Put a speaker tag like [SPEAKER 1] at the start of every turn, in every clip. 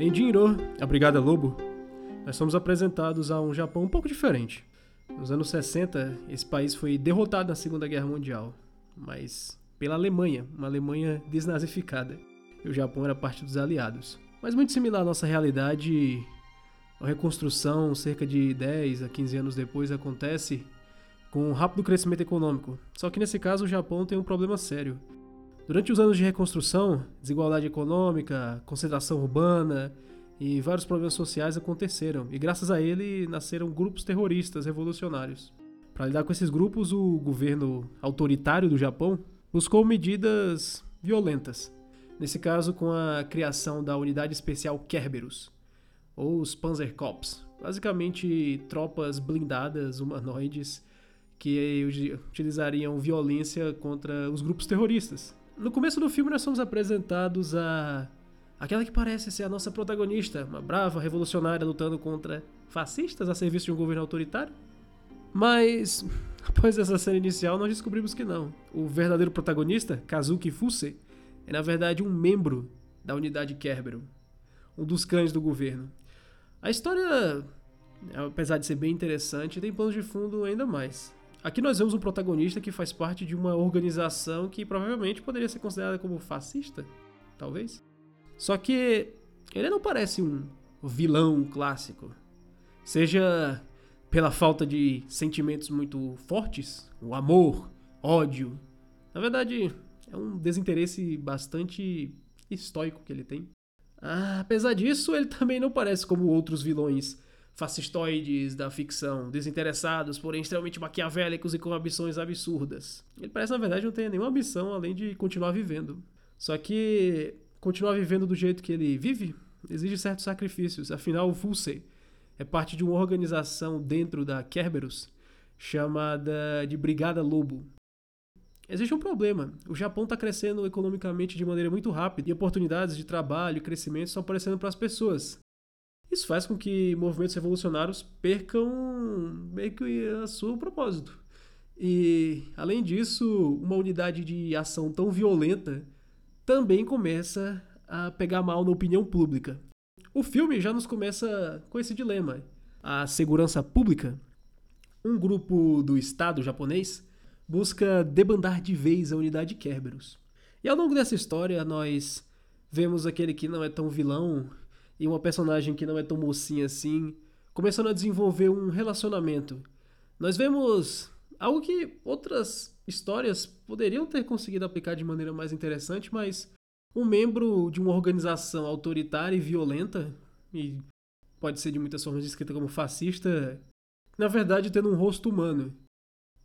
[SPEAKER 1] Em Jinro, a Brigada Lobo, nós somos apresentados a um Japão um pouco diferente. Nos anos 60, esse país foi derrotado na Segunda Guerra Mundial, mas pela Alemanha, uma Alemanha desnazificada. E o Japão era parte dos aliados. Mas muito similar à nossa realidade, a reconstrução, cerca de 10 a 15 anos depois, acontece com um rápido crescimento econômico. Só que nesse caso o Japão tem um problema sério. Durante os anos de reconstrução, desigualdade econômica, concentração urbana e vários problemas sociais aconteceram, e graças a ele nasceram grupos terroristas revolucionários. Para lidar com esses grupos, o governo autoritário do Japão buscou medidas violentas. Nesse caso, com a criação da Unidade Especial Kerberos, ou os Panzerkorps, basicamente tropas blindadas humanoides que utilizariam violência contra os grupos terroristas. No começo do filme, nós somos apresentados a aquela que parece ser a nossa protagonista, uma brava revolucionária lutando contra fascistas a serviço de um governo autoritário. Mas, após essa cena inicial, nós descobrimos que não. O verdadeiro protagonista, Kazuki Fuse, é na verdade um membro da unidade Kerberos, um dos cães do governo. A história, apesar de ser bem interessante, tem planos de fundo ainda mais. Aqui nós vemos um protagonista que faz parte de uma organização que provavelmente poderia ser considerada como fascista, talvez. Só que ele não parece um vilão clássico. Seja pela falta de sentimentos muito fortes, o amor, ódio. Na verdade, é um desinteresse bastante estoico que ele tem. Ah, apesar disso, ele também não parece como outros vilões fascistoides da ficção, desinteressados, porém extremamente maquiavélicos e com ambições absurdas. Ele parece, na verdade, não ter nenhuma ambição além de continuar vivendo. Só que continuar vivendo do jeito que ele vive exige certos sacrifícios. Afinal, o Fulsey é parte de uma organização dentro da Kerberos chamada de Brigada Lobo. Existe um problema. O Japão está crescendo economicamente de maneira muito rápida e oportunidades de trabalho e crescimento estão aparecendo para as pessoas. Isso faz com que movimentos revolucionários percam meio que a seu propósito. E, além disso, uma unidade de ação tão violenta também começa a pegar mal na opinião pública. O filme já nos começa com esse dilema. A segurança pública, um grupo do Estado japonês, busca debandar de vez a unidade Kerberos. E ao longo dessa história, nós vemos aquele que não é tão vilão e uma personagem que não é tão mocinha assim, começando a desenvolver um relacionamento. Nós vemos algo que outras histórias poderiam ter conseguido aplicar de maneira mais interessante, mas um membro de uma organização autoritária e violenta, e pode ser de muitas formas descrita como fascista, na verdade tendo um rosto humano.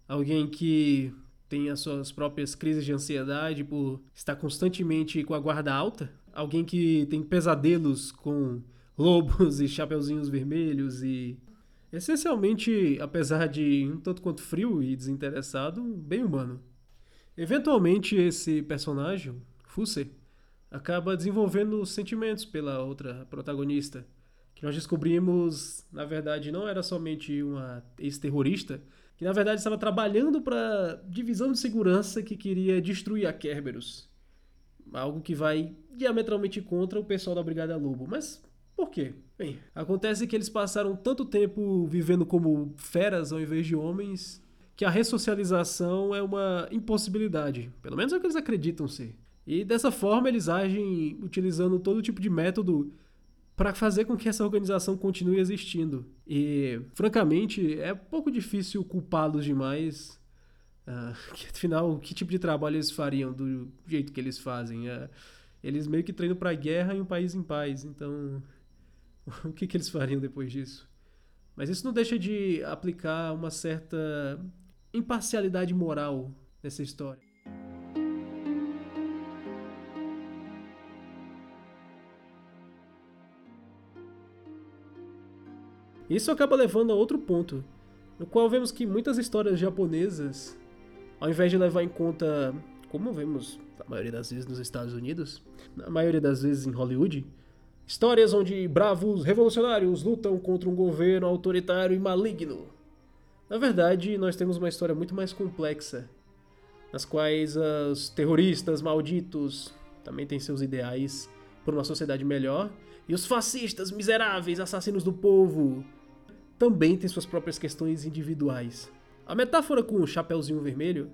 [SPEAKER 1] Alguém que tem as suas próprias crises de ansiedade por estar constantemente com a guarda alta, alguém que tem pesadelos com lobos e chapeuzinhos vermelhos e essencialmente, apesar de um tanto quanto frio e desinteressado, bem humano. Eventualmente esse personagem, Fuse, acaba desenvolvendo sentimentos pela outra protagonista, que nós descobrimos, na verdade, não era somente uma ex-terrorista, que na verdade estava trabalhando para divisão de segurança que queria destruir a Kerberos. Algo que vai diametralmente contra o pessoal da Brigada Lobo. Mas por quê? Bem, acontece que eles passaram tanto tempo vivendo como feras ao invés de homens que a ressocialização é uma impossibilidade. Pelo menos é o que eles acreditam ser. E dessa forma eles agem utilizando todo tipo de método para fazer com que essa organização continue existindo. E, francamente, é pouco difícil culpá-los demais Uh, que, afinal, que tipo de trabalho eles fariam do jeito que eles fazem? Uh, eles meio que treinam para guerra em um país em paz, então o que, que eles fariam depois disso? Mas isso não deixa de aplicar uma certa imparcialidade moral nessa história. Isso acaba levando a outro ponto, no qual vemos que muitas histórias japonesas ao invés de levar em conta, como vemos a maioria das vezes nos Estados Unidos, na maioria das vezes em Hollywood, histórias onde bravos revolucionários lutam contra um governo autoritário e maligno. Na verdade, nós temos uma história muito mais complexa, nas quais os terroristas malditos também têm seus ideais por uma sociedade melhor, E os fascistas, miseráveis, assassinos do povo, também têm suas próprias questões individuais. A metáfora com o Chapeuzinho Vermelho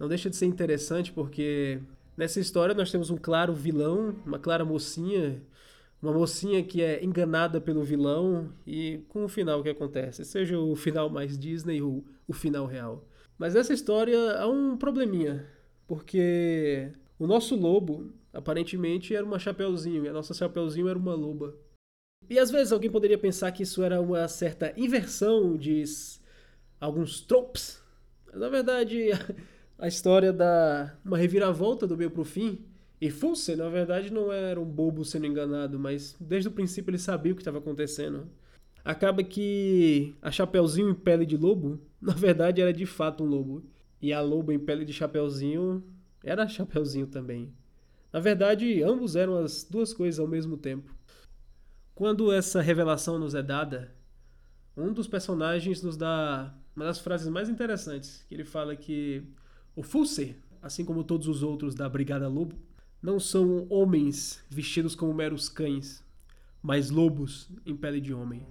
[SPEAKER 1] não deixa de ser interessante porque nessa história nós temos um claro vilão, uma clara mocinha, uma mocinha que é enganada pelo vilão e com o final que acontece, seja o final mais Disney ou o final real. Mas nessa história há um probleminha, porque o nosso lobo aparentemente era uma chapeuzinho e a nossa chapeuzinho era uma loba. E às vezes alguém poderia pensar que isso era uma certa inversão de alguns tropes. Mas na verdade a história da uma reviravolta do meio pro fim e Fulce, na verdade, não era um bobo sendo enganado, mas desde o princípio ele sabia o que estava acontecendo. Acaba que a Chapeuzinho em pele de lobo, na verdade, era de fato um lobo. E a loba em pele de Chapeuzinho era Chapeuzinho também. Na verdade, ambos eram as duas coisas ao mesmo tempo. Quando essa revelação nos é dada, um dos personagens nos dá uma das frases mais interessantes, que ele fala que o Fulcer, assim como todos os outros da Brigada Lobo, não são homens vestidos como meros cães, mas lobos em pele de homem.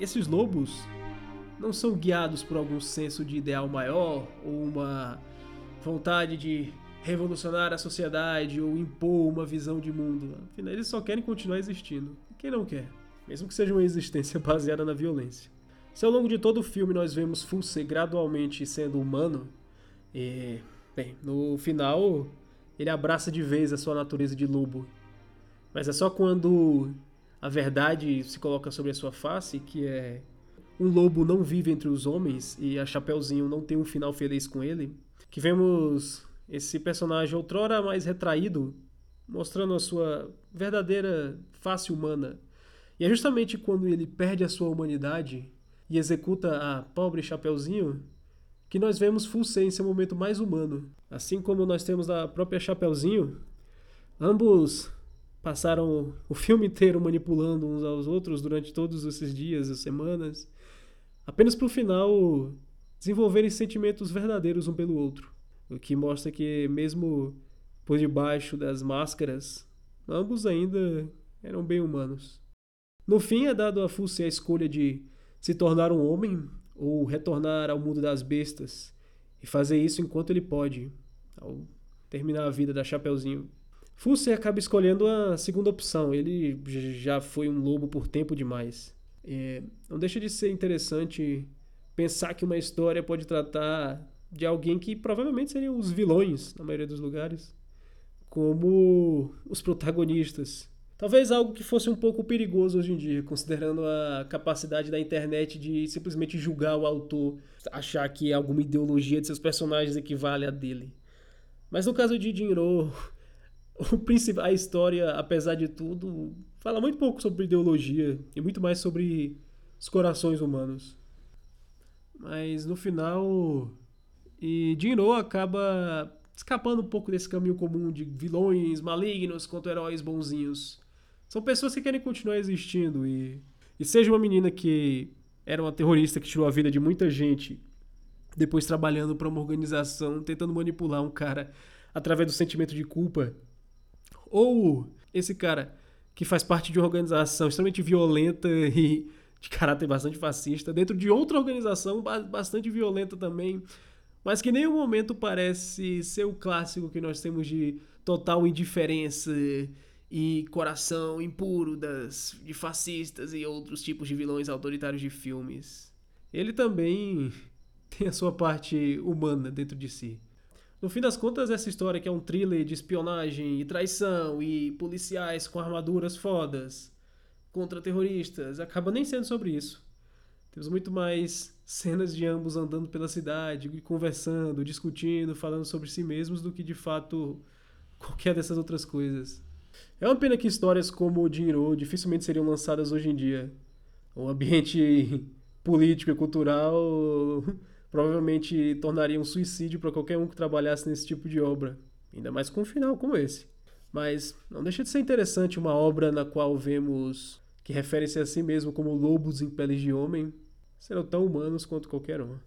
[SPEAKER 1] Esses lobos não são guiados por algum senso de ideal maior ou uma vontade de revolucionar a sociedade ou impor uma visão de mundo. Afinal, eles só querem continuar existindo. Quem não quer? Mesmo que seja uma existência baseada na violência. Se ao longo de todo o filme nós vemos Fulce gradualmente sendo humano, e, bem, no final ele abraça de vez a sua natureza de lobo. Mas é só quando a verdade se coloca sobre a sua face, que é um lobo não vive entre os homens e a Chapeuzinho não tem um final feliz com ele, que vemos esse personagem outrora mais retraído, mostrando a sua verdadeira face humana. E é justamente quando ele perde a sua humanidade e executa a pobre Chapeuzinho, que nós vemos Fulcê em seu momento mais humano. Assim como nós temos a própria Chapeuzinho, ambos passaram o filme inteiro manipulando uns aos outros durante todos esses dias e semanas, apenas para o final desenvolverem sentimentos verdadeiros um pelo outro. O que mostra que, mesmo por debaixo das máscaras, ambos ainda eram bem humanos. No fim, é dado a Fulce a escolha de se tornar um homem ou retornar ao mundo das bestas e fazer isso enquanto ele pode, ao terminar a vida da Chapeuzinho. Fulcer acaba escolhendo a segunda opção, ele já foi um lobo por tempo demais. É, não deixa de ser interessante pensar que uma história pode tratar de alguém que provavelmente seriam os vilões, na maioria dos lugares, como os protagonistas. Talvez algo que fosse um pouco perigoso hoje em dia, considerando a capacidade da internet de simplesmente julgar o autor, achar que alguma ideologia de seus personagens equivale à dele. Mas no caso de Jinro, a história, apesar de tudo, fala muito pouco sobre ideologia e muito mais sobre os corações humanos. Mas no final, e Jinro acaba escapando um pouco desse caminho comum de vilões malignos contra heróis bonzinhos. São pessoas que querem continuar existindo e, e seja uma menina que era uma terrorista que tirou a vida de muita gente, depois trabalhando para uma organização, tentando manipular um cara através do sentimento de culpa, ou esse cara que faz parte de uma organização extremamente violenta e de caráter bastante fascista, dentro de outra organização bastante violenta também, mas que em nenhum momento parece ser o clássico que nós temos de total indiferença e coração impuro das, de fascistas e outros tipos de vilões autoritários de filmes. Ele também tem a sua parte humana dentro de si. No fim das contas, essa história que é um thriller de espionagem e traição e policiais com armaduras fodas contra terroristas, acaba nem sendo sobre isso. Temos muito mais cenas de ambos andando pela cidade, conversando, discutindo, falando sobre si mesmos do que de fato qualquer dessas outras coisas. É uma pena que histórias como o Jinro dificilmente seriam lançadas hoje em dia. O ambiente político e cultural provavelmente tornaria um suicídio para qualquer um que trabalhasse nesse tipo de obra, ainda mais com um final como esse. Mas não deixa de ser interessante uma obra na qual vemos que refere-se a si mesmo como lobos em peles de homem serão tão humanos quanto qualquer um.